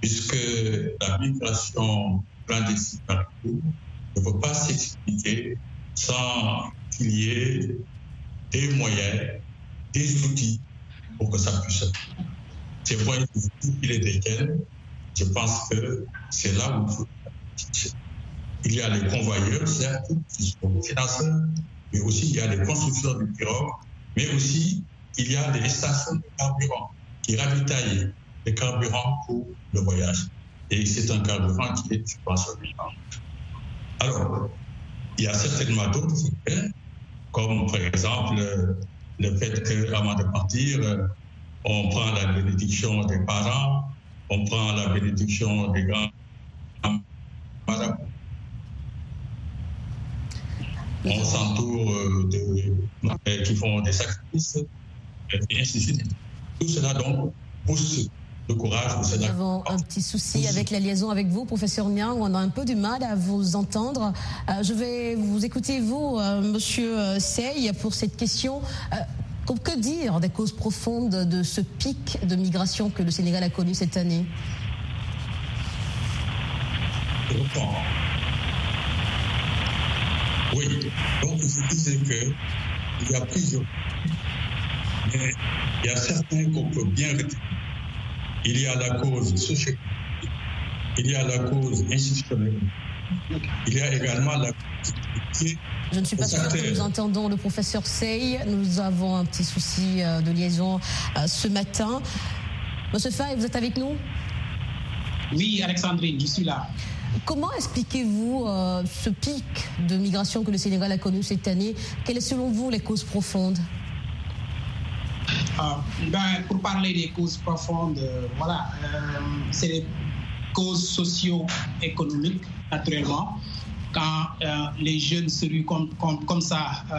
puisque la migration clandestine ne peut pas s'expliquer sans qu'il y ait des moyens, des outils pour que ça puisse. Ces moyens, il est desquels je pense que c'est là où il faut. Il y a les convoyeurs, certes, qui sont financeurs, mais aussi il y a les constructeurs de pirogues, mais aussi il y a des stations de carburant qui ravitaillent les carburants pour le voyage. Et c'est un carburant qui est subventionné. Alors, il y a certainement d'autres comme par exemple le fait qu'avant de partir, on prend la bénédiction des parents, on prend la bénédiction des grands On s'entoure euh, de qui font des sacrifices, et ainsi de suite. Tout cela donc pousse le courage. Nous avons un petit souci avec la liaison avec vous, professeur Niang, on a un peu du mal à vous entendre. Euh, je vais vous écouter, vous, euh, monsieur Sey, pour cette question. Que dire des causes profondes de ce pic de migration que le Sénégal a connu cette année? Oui, donc je disais qu'il y a plusieurs. Mais il y a certains qu'on peut bien. Il y a la cause. Sociale, il y a la cause institutionnelle, il y a également la cause. Je ne suis pas sûre que nous entendons le professeur Sey. Nous avons un petit souci euh, de liaison euh, ce matin. Monsieur Fay, vous êtes avec nous? Oui, Alexandrine, je suis là. Comment expliquez-vous euh, ce pic de migration que le Sénégal a connu cette année? Quelles sont selon vous les causes profondes? Ben, Pour parler des causes profondes, voilà, c'est les causes socio-économiques, naturellement quand euh, les jeunes se ruent comme, comme, ça euh,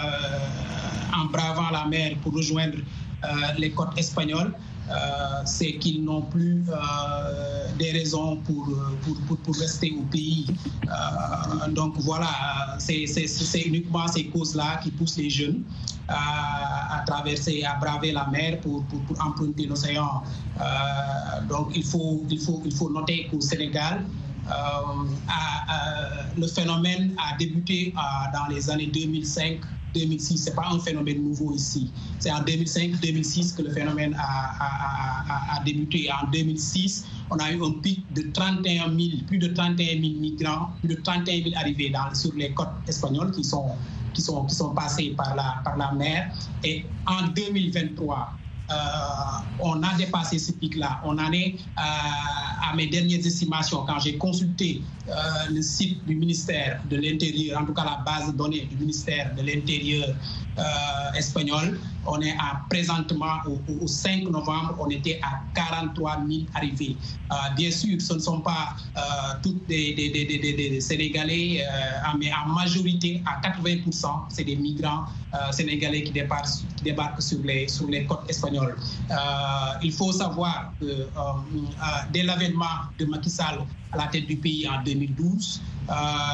en bravant la mer pour rejoindre euh, les côtes espagnoles, c'est qu'ils n'ont plus des raisons pour, pour, pour, rester au pays. donc voilà, c'est uniquement ces causes-là qui poussent les jeunes à, traverser, à braver la mer pour, emprunter l'océan. donc il faut, il, faut, il faut noter qu'au Sénégal, euh, le phénomène a débuté euh, dans les années 2005 2006. Ce n'est pas un phénomène nouveau ici. C'est en 2005-2006 que le phénomène a, débuté. En 2006, on a eu un pic de 31 000, plus de 31 000 migrants, plus de 31 000 arrivés sur les côtes espagnoles qui sont, qui sont, qui sont passés par la, par la mer. Et en 2023, euh, on a dépassé ce pic-là. On en est euh, à mes dernières estimations, quand j'ai consulté euh, le site du ministère de l'Intérieur, en tout cas la base de données du ministère de l'Intérieur espagnol, on est à présentement au, 5 novembre, on était à 43 000 arrivées. bien sûr, ce ne sont pas toutes des, Sénégalais, mais en majorité, à 80%, c'est des migrants sénégalais qui débarquent, sur les côtes espagnoles. Il faut savoir que dès l'avènement de Macky Sall à la tête du pays en 2012,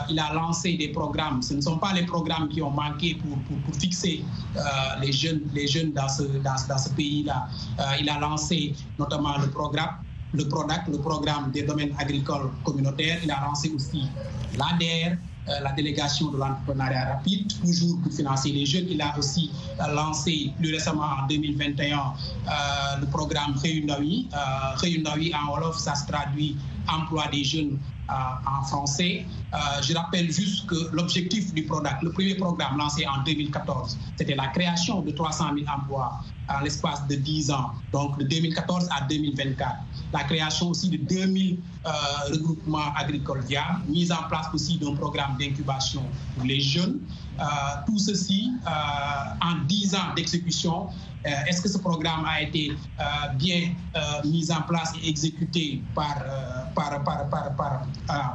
il a lancé des programmes. Ce ne sont pas les programmes qui ont manqué pour, fixer les jeunes, les jeunes dans ce, pays-là. il a lancé notamment le programme le PRODAC, le programme des domaines agricoles communautaires. Il a lancé aussi l'ADER, euh, la délégation de l'entrepreneuriat rapide, toujours pour financer les jeunes. Il a aussi euh, lancé plus récemment en 2021 euh, le programme. Réunawi en Wolof, ça se traduit emploi des jeunes en français. je rappelle juste que l'objectif du PRODAC, le premier programme lancé en 2014, c'était la création de 300 000 emplois en l'espace de 10 ans, donc de 2014 à 2024 la création aussi de 2000 euh, regroupements agricoles viables, mise en place aussi d'un programme d'incubation pour les jeunes. Euh, tout ceci euh, en 10 ans d'exécution. Est-ce que ce programme a été bien mis en place et exécuté par, par, par, par,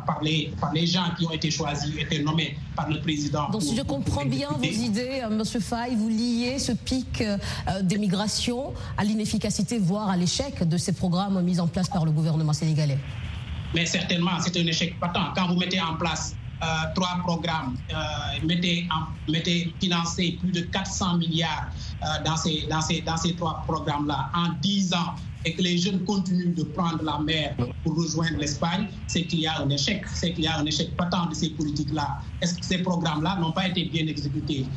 par, les, par les gens qui ont été choisis, été nommés par le président Donc, si je comprends bien vos idées, M. Fay, vous liez ce pic d'émigration à l'inefficacité, voire à l'échec de ces programmes mis en place par le gouvernement sénégalais Mais certainement, c'est un échec patent. Quand vous mettez en place trois programmes, mettaient, mettaient financé plus de 400 milliards dans, ces, dans, ces, dans ces trois programmes-là en 10 ans et que les jeunes continuent de prendre la mer pour rejoindre l'Espagne, c'est qu'il y a un échec. C'est qu'il y a un échec patent de ces politiques-là. Est-ce que ces programmes-là n'ont pas été bien exécutés?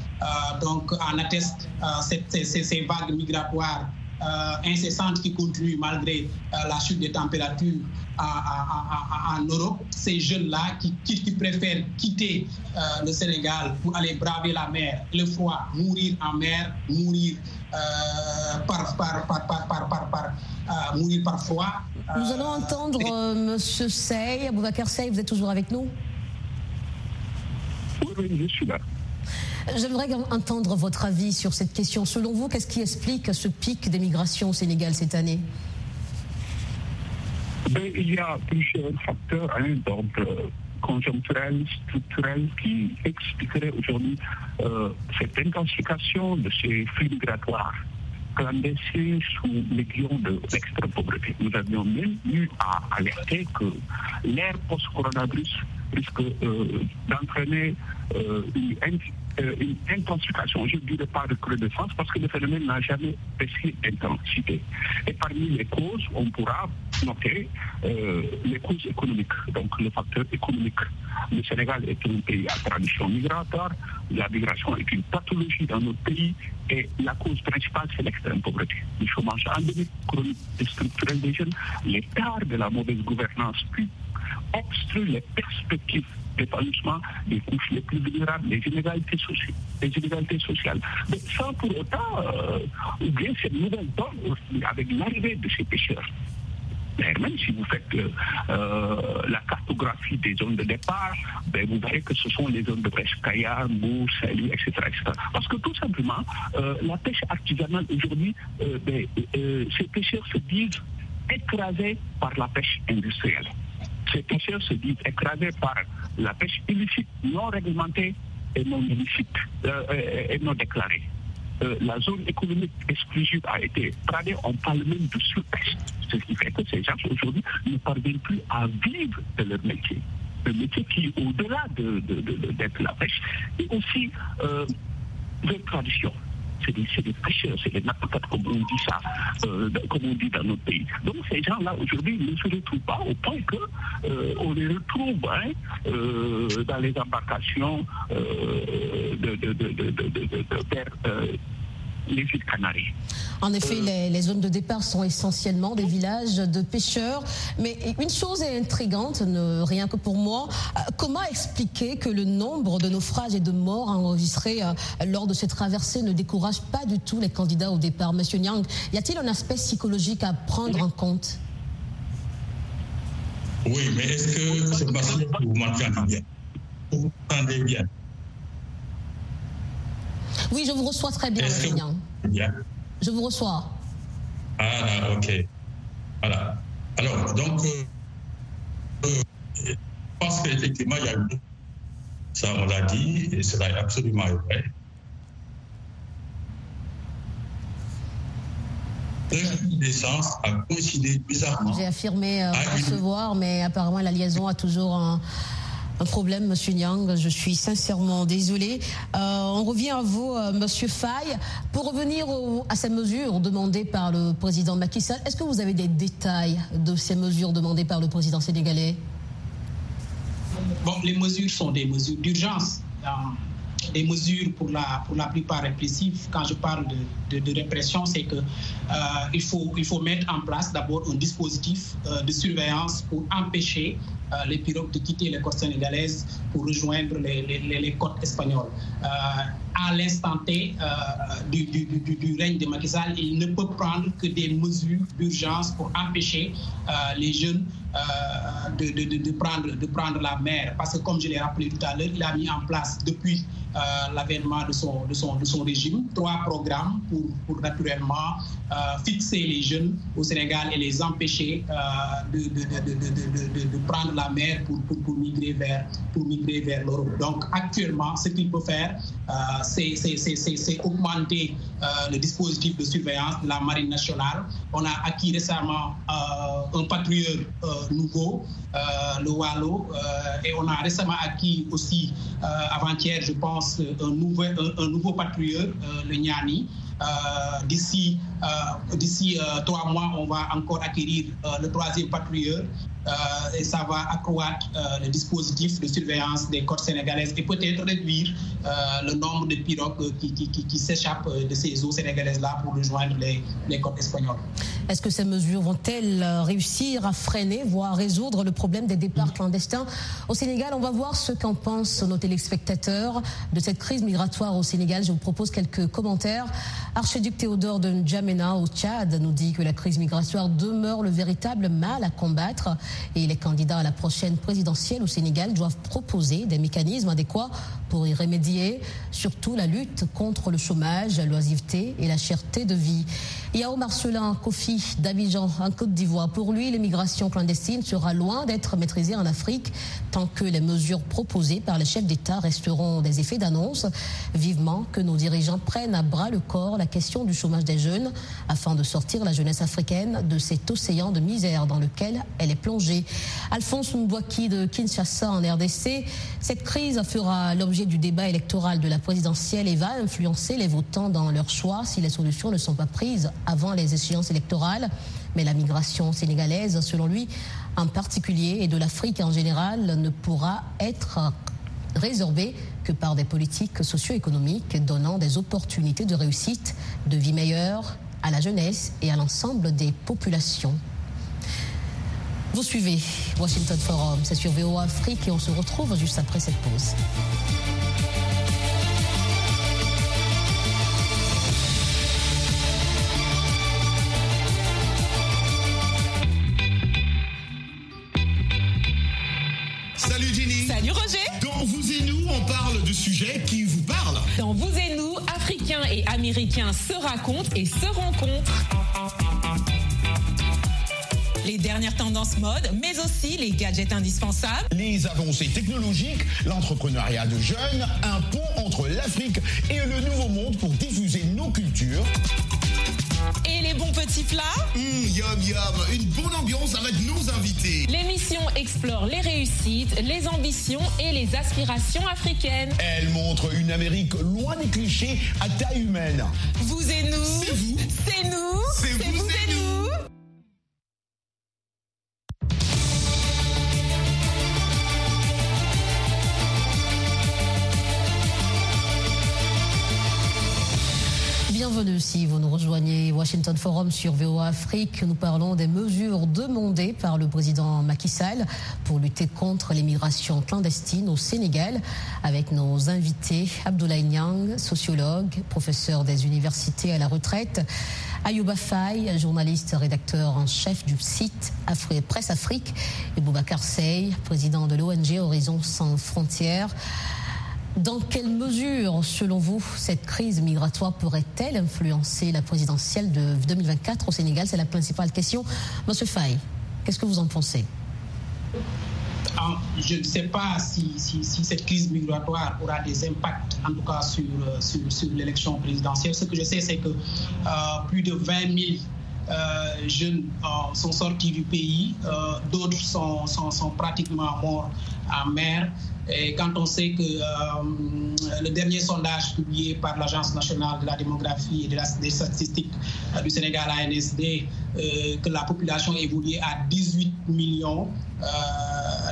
Donc, en atteste ces, ces vagues migratoires euh, incessante qui continue malgré euh, la chute des températures en Europe. Ces jeunes-là qui, qui, préfèrent quitter euh, le Sénégal pour aller braver la mer, le froid, mourir en mer, mourir par, par, par, par, par, par mourir par froid. Nous allons entendre Monsieur Sey, Aboubacar Sey, vous êtes toujours avec nous? Oui, oui, je suis là. J'aimerais entendre votre avis sur cette question. Selon vous, qu'est-ce qui explique ce pic d'émigration au Sénégal cette année? Ben, Il y a plusieurs facteurs hein, d'ordre conjoncturel, structurel qui expliqueraient aujourd'hui euh, cette intensification de ces flux migratoires clandestins sous l'aiguillon de l'extrême pauvreté. Nous avions même eu à alerter que l'ère post-coronavirus risque euh, d'entraîner euh, une euh, une intensification, je ne dirais pas de recrudescence, parce que le phénomène n'a jamais baissé d'intensité. Et parmi les causes, on pourra noter euh, les causes économiques, donc le facteur économique. Le Sénégal est un pays à tradition migratoire, la migration est une pathologie dans notre pays, et la cause principale, c'est l'extrême pauvreté. Le chômage endémique, chronique et structurel des jeunes, l'écart de la mauvaise gouvernance, puis obstrue les perspectives des couches les plus vulnérables, les inégalités sociales. Les inégalités sociales. Mais sans pour autant euh, oublier cette nouvelle donne avec l'arrivée de ces pêcheurs. même si vous faites euh, euh, la cartographie des zones de départ, ben, vous verrez que ce sont les zones de pêche Kaya, Mou, Salut, etc., etc., Parce que tout simplement, la pêche artisanale aujourd'hui, ben, ces pêcheurs se disent écrasés par la pêche industrielle ces pêcheurs se disent écrasés par la pêche illicite, non réglementée et non illicite, euh, et non déclarée. Euh, la zone économique exclusive a été tradée, on parle même de sous-pêche. Ce qui fait que ces gens aujourd'hui ne parviennent plus à vivre de leur métier. Le métier qui, au-delà d'être de, la pêche, est aussi euh, de tradition c'est des, des, pêcheurs, c'est des nappatades, comme on dit ça, euh, comme on dit dans notre pays. Donc ces gens-là, aujourd'hui, ne se retrouvent pas au point qu'on euh, les retrouve hein, euh, dans les embarcations euh, de, de, de, vers les îles Canaries. En effet, euh. les, zones de départ sont essentiellement des villages de pêcheurs. Mais une chose est intrigante, rien que pour moi. Euh, comment expliquer que le nombre de naufrages et de morts enregistrés euh, lors de ces traversées ne décourage pas du tout les candidats au départ? Monsieur Nyang, y a-t-il un aspect psychologique à prendre en compte? Oui, mais est-ce que c'est parce que vous m'entendez bien? Vous m'entendez bien? Oui, je vous reçois très bien, Nyang. Bien. Je vous reçois. Ah, ok. Voilà. Alors, donc, euh, je pense qu'effectivement, il y a eu, ça on l'a dit, et cela est absolument vrai. L'essence a coïncidé bizarrement. J'ai affirmé euh, recevoir, mais apparemment la liaison a toujours un, un problème, Monsieur Nyang. Je suis sincèrement désolée. Euh, on revient à vous, euh, Monsieur Faye. Pour revenir à ces mesures demandées par le président Macky Sall, est-ce que vous avez des détails de ces mesures demandées par le président sénégalais? Bon, les mesures sont des mesures d'urgence des mesures pour la, pour la plupart répressives. Quand je parle de, de, répression, c'est qu'il euh, il, faut, il faut mettre en place d'abord un dispositif euh, de surveillance pour empêcher euh, les pirogues de quitter les côtes sénégalaises pour rejoindre les, les, les côtes espagnoles. À l'instant T du, du, du, règne de Macky Sall, il ne peut prendre que des mesures d'urgence pour empêcher les jeunes de, prendre, de prendre la mer. Parce que comme je l'ai rappelé tout à l'heure, il a mis en place depuis euh, l'avènement de son, de, son, de son régime, trois programmes pour, naturellement euh, fixer les jeunes au Sénégal et les empêcher euh, de, de, de, prendre la mer pour, pour, pour migrer vers, pour migrer vers l'Europe. Donc actuellement, ce qu'il peut faire, c'est augmenter le dispositif de surveillance de la Marine nationale. On a acquis récemment un patrouilleur nouveau, le Wallo, et on a récemment acquis aussi, avant-hier, je pense, un nouveau, un, nouveau patrouilleur, le Niani. d'ici d'ici trois mois, on va encore acquérir le troisième patrouilleur euh, et ça va accroître euh, le dispositif de surveillance des côtes sénégalaises et peut-être réduire euh, le nombre de pirogues qui, qui, qui, s'échappent de ces eaux sénégalaises-là pour rejoindre les, les côtes espagnoles. Est-ce que ces mesures vont-elles réussir à freiner, voire résoudre le problème des départs clandestins au Sénégal? On va voir ce qu'en pensent nos téléspectateurs de cette crise migratoire au Sénégal. Je vous propose quelques commentaires. Archiduc Théodore de N'Djamena au Tchad nous dit que la crise migratoire demeure le véritable mal à combattre et les candidats à la prochaine présidentielle au Sénégal doivent proposer des mécanismes adéquats pour y remédier, surtout la lutte contre le chômage, loisiveté et la cherté de vie. Yao Marcelin Kofi d'Abidjan en Côte d'Ivoire. Pour lui, l'immigration clandestine sera loin d'être maîtrisée en Afrique tant que les mesures proposées par les chefs d'État resteront des effets d'annonce. Vivement que nos dirigeants prennent à bras le corps la question du chômage des jeunes afin de sortir la jeunesse africaine de cet océan de misère dans lequel elle est plongée. Alphonse Mbouaki de Kinshasa en RDC, cette crise fera l'objet du débat électoral de la présidentielle et va influencer les votants dans leur choix si les solutions ne sont pas prises avant les échéances électorales. Mais la migration sénégalaise, selon lui, en particulier, et de l'Afrique en général, ne pourra être résorbée que par des politiques socio-économiques donnant des opportunités de réussite, de vie meilleure à la jeunesse et à l'ensemble des populations. Vous suivez Washington Forum, c'est sur VO Afrique et on se retrouve juste après cette pause. Salut Roger. Dans Vous et nous, on parle de sujets qui vous parlent. Dans Vous et nous, Africains et Américains se racontent et se rencontrent. Les dernières tendances mode, mais aussi les gadgets indispensables. Les avancées technologiques, l'entrepreneuriat de jeunes, un pont entre l'Afrique et le nouveau monde pour diffuser nos cultures. Et les bons petits plats Hum, Yum yum, une bonne ambiance avec nos invités. L'émission explore les réussites, les ambitions et les aspirations africaines. Elle montre une Amérique loin des clichés à taille humaine. Vous et nous C'est vous C'est nous C'est vous et nous Si vous nous rejoignez Washington Forum sur VOA Afrique. Nous parlons des mesures demandées par le président Macky Sall pour lutter contre l'immigration clandestine au Sénégal avec nos invités Abdoulaye Niang, sociologue, professeur des universités à la retraite, Ayouba Faye, journaliste rédacteur en chef du site Presse Afrique et Boubacar Sey, président de l'ONG Horizon sans frontières. Dans quelle mesure, selon vous, cette crise migratoire pourrait-elle influencer la présidentielle de 2024 au Sénégal? C'est la principale question. Monsieur Faye, qu'est-ce que vous en pensez? Je ne sais pas si, cette crise migratoire aura des impacts, en tout cas sur, sur l'élection présidentielle. Ce que je sais, c'est que euh, plus de 20 000 euh, jeunes euh, sont sortis du pays, euh, d'autres sont, sont, sont, pratiquement morts en mer. Et quand on sait que le dernier sondage publié par l'Agence nationale de la démographie et des statistiques du Sénégal, ANSD, que la population évolue à 18 millions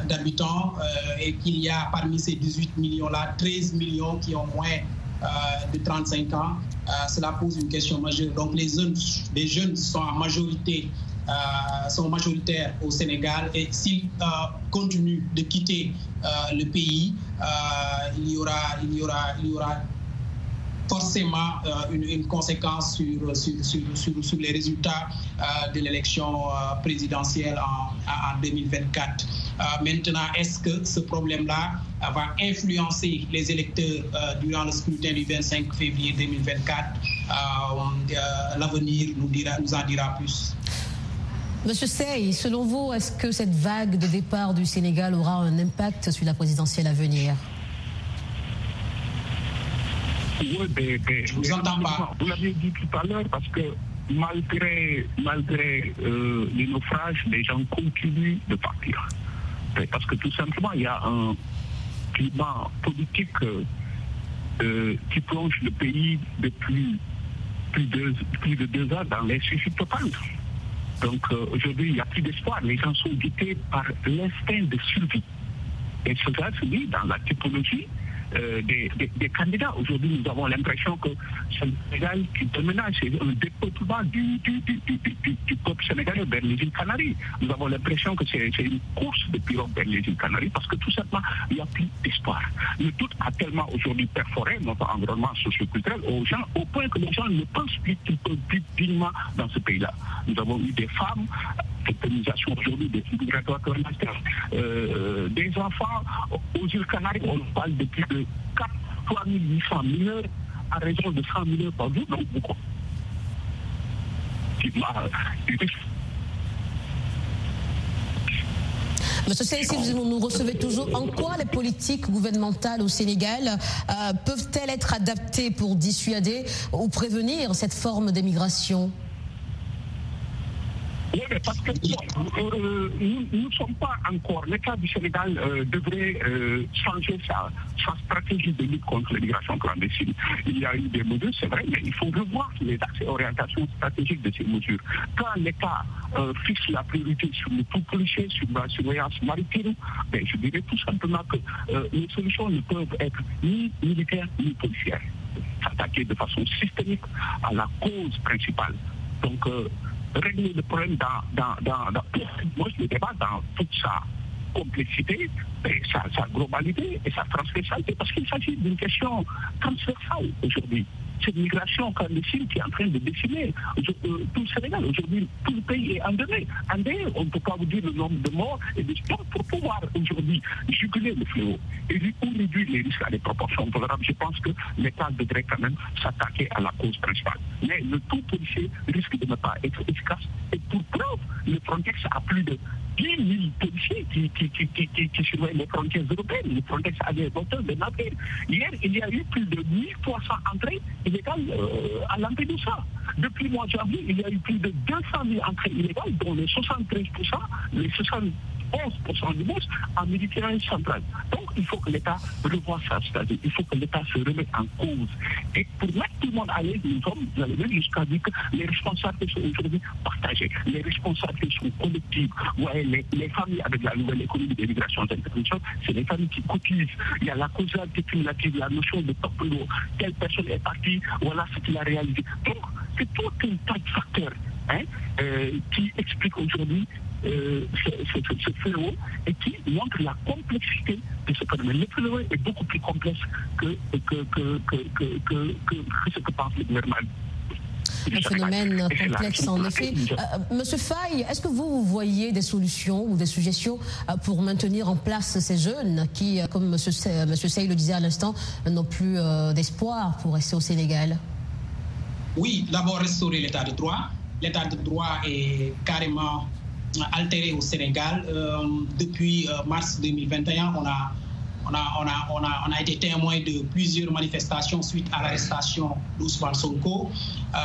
d'habitants et qu'il y a parmi ces 18 millions-là 13 millions qui ont moins de 35 ans, cela pose une question majeure. Donc les jeunes, les jeunes sont en majorité euh, sont majoritaires au Sénégal et s'ils euh, continuent de quitter euh, le pays, il y aura, forcément une, conséquence sur, les résultats de l'élection présidentielle en, en 2024. maintenant, est-ce que ce problème-là va influencer les électeurs durant le scrutin du 25 février 2024 L'avenir nous en dira plus. Monsieur Sey, selon vous, est-ce que cette vague de départ du Sénégal aura un impact sur la présidentielle à venir? Oui, des, Je vous entends pas. Vous l'avez dit tout à l'heure parce que malgré, malgré euh, les naufrages, les gens continuent de partir. Parce que tout simplement, il y a un climat politique euh, euh, qui plonge le pays depuis plus de, plus de deux ans dans l'insuffisance totale. Donc aujourd'hui, il n'y a plus d'espoir. Les gens sont guettés par l'instinct de survie. Et cela se dit dans la typologie euh, des, candidats. Aujourd'hui, nous avons l'impression que c'est le Sénégal qui déménage, c'est un dépeuplement du, du, du, peuple sénégalais vers les Canaries. Nous avons l'impression que c'est une course de pirogue vers les Canaries parce que tout simplement, il n'y a plus d'espoir. Le doute a tellement aujourd'hui perforé notre environnement socioculturel aux gens, au point que les gens ne pensent plus qu'ils peuvent vivre dignement dans ce pays-là. Nous avons eu des femmes aujourd'hui des migratoires euh, des enfants aux îles Canaries, on parle de plus de 4 800 mineurs à raison de 100 mineurs par jour, donc beaucoup. Monsieur Sey, si vous nous recevez toujours, en quoi les politiques gouvernementales au Sénégal euh, peuvent-elles être adaptées pour dissuader ou prévenir cette forme d'émigration? Oui, mais parce que euh, nous ne sommes pas encore. L'État du Sénégal euh, devrait euh, changer sa, stratégie de lutte contre l'immigration clandestine. Il y a eu des mesures, c'est vrai, mais il faut revoir les orientations stratégiques de ces mesures. Quand l'État fixe la priorité sur le tout policier, sur la surveillance maritime, ben, je dirais tout simplement que les solutions ne peuvent être ni militaires ni policières. S'attaquer de façon systémique à la cause principale. Donc, régler le problème dans, dans, dans, dans le débat dans toute sa complexité, sa globalité et sa transversalité, parce qu'il s'agit d'une question transversale aujourd'hui cette migration clandestine qui est en train de décimer tout le Sénégal. Aujourd'hui, tout le pays est endeuillé. Endeuillé, on ne peut pas vous dire le nombre de morts et de morts pour pouvoir aujourd'hui juguler le fléau et réduire les risques à des proportions tolérables. Je pense que l'État devrait quand même s'attaquer à la cause principale. Mais le tout policier risque de ne pas être efficace. Et pour preuve, le Frontex a plus de 10 000 policiers qui, surveillent les frontières européennes. Le Frontex a des. Hier, il y a eu plus de 1300 entrées illégales euh, à Lampedusa. Depuis le mois de janvier, il y a eu plus de 200 000 entrées illégales, dont les 73%, les 70 11% du monde en Méditerranée centrale. Donc, il faut que l'État revoie ça, c'est-à-dire il faut que l'État se remette en cause. Et pour mettre tout le monde à l'aise, nous sommes allés jusqu'à dire que les responsabilités sont aujourd'hui partagées. Les responsabilités sont collectives. Vous voyez, les, familles avec la nouvelle économie de l'immigration d'intervention, c'est les familles qui cotisent. Il y a la causalité cumulative, la notion de top Telle personne est partie, voilà ce qu'il a réalisé. Donc, c'est tout un tas de facteurs hein, euh, qui expliquent aujourd'hui euh, ce, fléau et qui montre la complexité de ce phénomène. Le fléau est beaucoup plus complexe que, que, que, que ce que pense le gouvernement. Un phénomène complexe en effet. Euh, Monsieur Faye, est-ce que vous, voyez des solutions ou des suggestions euh, pour maintenir en place ces jeunes qui, comme Monsieur, Monsieur Sey le disait à l'instant, n'ont plus d'espoir pour rester au Sénégal? Oui, d'abord restaurer l'état de droit. L'état de droit est carrément altéré au Sénégal. Euh, depuis euh, mars 2021, on a on a, on, a, on, a, on a, été témoin de plusieurs manifestations suite à l'arrestation d'Ousmane Sonko. Euh,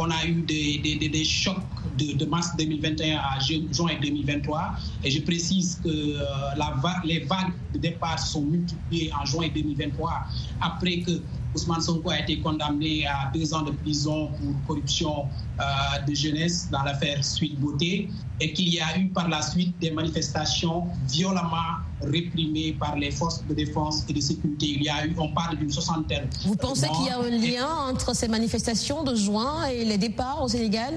on a eu des, des, des chocs de, mars 2021 à juin 2023. Et je précise que la les vagues de départ sont multipliées en juin 2023 après que Ousmane Sonko a été condamné à deux ans de prison pour corruption euh, de jeunesse dans l'affaire Suite Beauté et qu'il y a eu par la suite des manifestations violemment réprimées par les forces de défense et de sécurité. Il y a eu, on parle d'une soixantaine. Vous pensez qu'il y a un lien entre ces manifestations de juin et les départs au Sénégal?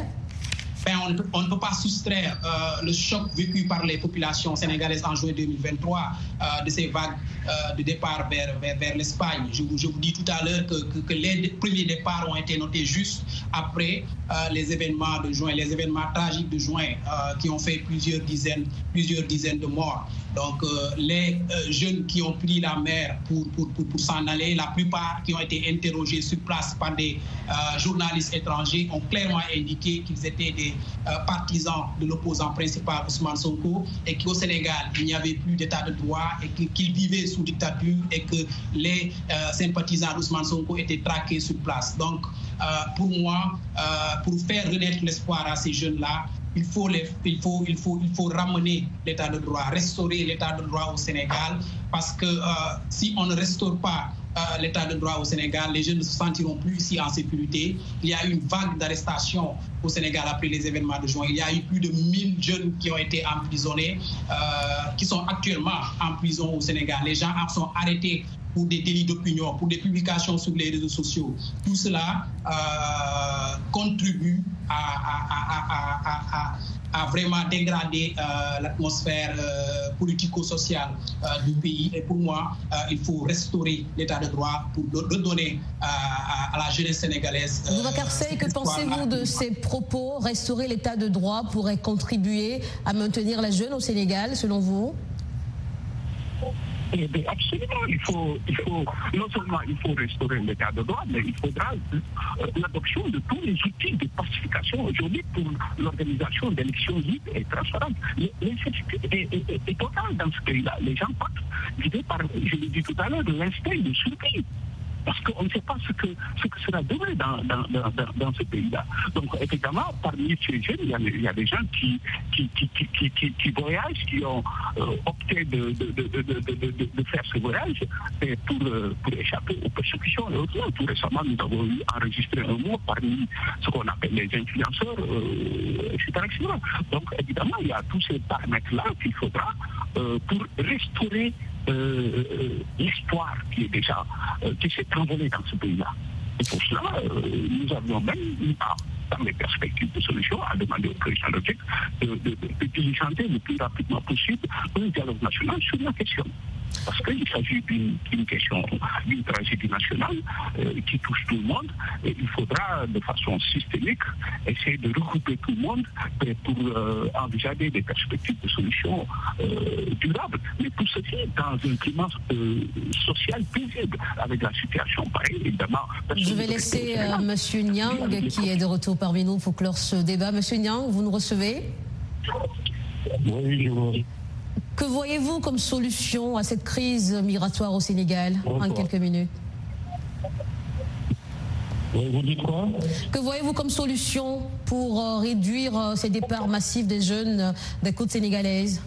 On, ne peut pas soustraire euh, le choc vécu par les populations sénégalaises en juin 2023 euh, de ces vagues euh, de départ vers, l'Espagne. Je, vous dis tout à l'heure que, que, les premiers départs ont été notés juste après les événements de juin, les événements tragiques de juin qui ont fait plusieurs dizaines, plusieurs dizaines de morts. Donc les jeunes qui ont pris la mer pour, pour, pour, s'en aller, la plupart qui ont été interrogés sur place par des journalistes étrangers ont clairement indiqué qu'ils étaient des était partisan de l'opposant principal Ousmane Sonko et qu'au Sénégal, il n'y avait plus d'état de droit et qu'il vivait sous dictature et que les sympathisants d'Ousmane Sonko étaient traqués sur place. Donc, pour moi, pour faire renaître l'espoir à ces jeunes-là, il faut, il, faut, il, faut, il faut ramener l'état de droit, restaurer l'état de droit au Sénégal, parce que euh, si on ne restaure pas euh, l'état de droit au Sénégal, les jeunes ne se sentiront plus ici en sécurité. Il y a eu une vague d'arrestations au Sénégal après les événements de juin. Il y a eu plus de 1000 jeunes qui ont été emprisonnés, euh, qui sont actuellement en prison au Sénégal. Les gens sont arrêtés pour des délits d'opinion, pour des publications sur les réseaux sociaux. Tout cela euh, contribue à, vraiment dégrader euh, l'atmosphère euh, politico-sociale du pays. Et pour moi, il faut restaurer l'état de droit pour redonner à, la jeunesse sénégalaise. Boubacar que pensez-vous de ces propos? Restaurer l'état de droit pourrait contribuer à maintenir la jeune au Sénégal, selon vous? Eh absolument, il faut, il faut, non seulement il faut restaurer l'état de droit, mais il faudra euh, l'adoption de tous les outils de pacification aujourd'hui pour l'organisation d'élections libres et transparentes. L'incertitude est, est, totale dans ce pays-là. Les gens partent par, je l'ai dit tout à l'heure, l'instinct de surprise parce qu'on ne sait pas ce que, ce que dans, ce pays-là. Donc, évidemment, parmi ces jeunes, il y a, des gens qui, qui, qui, qui, qui voyagent, qui ont euh, opté de, de, de, de, faire ce voyage pour, euh, pour échapper aux persécutions et autres. Tout récemment, nous avons enregistré un mot parmi ce qu'on appelle les influenceurs, euh, etc., Donc, évidemment, il y a tous ces paramètres-là qu'il faudra pour restaurer euh, euh, l'histoire qui est déjà, euh, qui s'est envolée dans ce pays-là. Et pour cela, nous avions même, dans les perspectives de solution, à demander au président de, de, de, de diligenter le plus rapidement possible un dialogue national sur la question parce qu'il s'agit d'une question, d'une tragédie nationale euh, qui touche tout le monde. Il faudra, de façon systémique, essayer de regrouper tout le monde pour euh, envisager des perspectives de solutions euh, durables. Mais tout ceci dans un climat social paisible, avec la situation pareille, évidemment. Je vais laisser M. Nyang, qui est de retour parmi nous, pour clore ce débat. Monsieur Nyang, vous nous recevez? Oui, je vous que voyez-vous comme solution à cette crise migratoire au Sénégal en quelques minutes? Vous dites quoi? Que voyez-vous comme solution pour euh, réduire euh, ces départs massifs des jeunes euh, des côtes sénégalaises?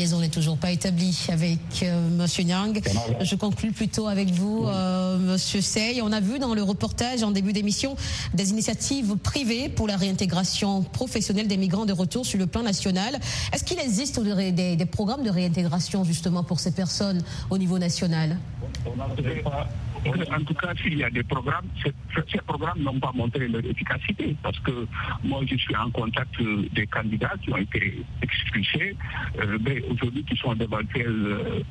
Liaison n'est toujours pas établie avec euh, Monsieur Nyang. Je conclue plutôt avec vous, euh, Monsieur Sey. On a vu dans le reportage en début d'émission des initiatives privées pour la réintégration professionnelle des migrants de retour sur le plan national. Est-ce qu'il existe des, des, programmes de réintégration justement pour ces personnes au niveau national? En tout cas, s'il y a des programmes, ces programmes n'ont pas montré leur efficacité parce que moi, je suis en contact des candidats qui ont été expulsés, euh, mais aujourd'hui qui sont d'éventuels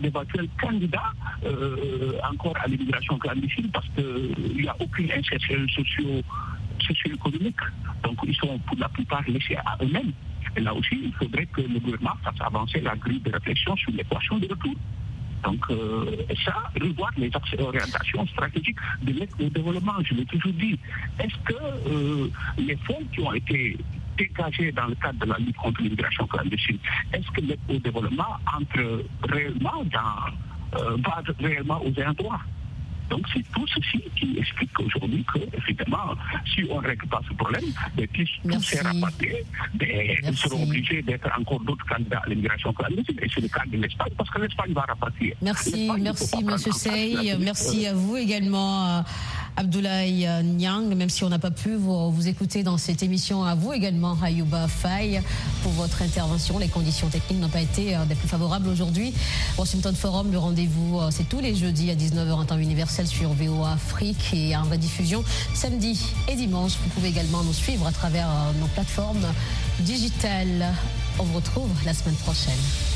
d'éventuels candidats euh, encore à l'immigration clandestine parce qu'il n'y a aucune insertion socio-économique. Donc ils sont pour la plupart laissés à eux-mêmes. Et là aussi, il faudrait que le gouvernement fasse avancer la grille de réflexion sur l'équation de retour. Donc, euh, ça, revoir les orientations stratégiques de l'aide au développement, je l'ai toujours dit. Est-ce que euh, les fonds qui ont été dégagés dans le cadre de la lutte contre l'immigration clandestine, est-ce que l'aide au développement entre réellement dans, euh, va réellement aux endroits donc c'est tout ceci qui explique aujourd'hui que, effectivement, si on ne règle pas ce problème, ben, tous ces rapatriés seront obligés d'être encore d'autres candidats à l'immigration clandestine. Et c'est le cas de l'Espagne, parce que l'Espagne va rapatrier. Merci, merci M. Sey. Merci à vous également. Abdoulaye Nyang, même si on n'a pas pu vous, écouter dans cette émission, à vous également, Ayouba Faye, pour votre intervention. Les conditions techniques n'ont pas été euh, des plus favorables aujourd'hui. Washington Forum, le rendez-vous, euh, c'est tous les jeudis à 19h en temps universel sur VOA Afrique et en rediffusion samedi et dimanche. Vous pouvez également nous suivre à travers euh, nos plateformes digitales. On vous retrouve la semaine prochaine.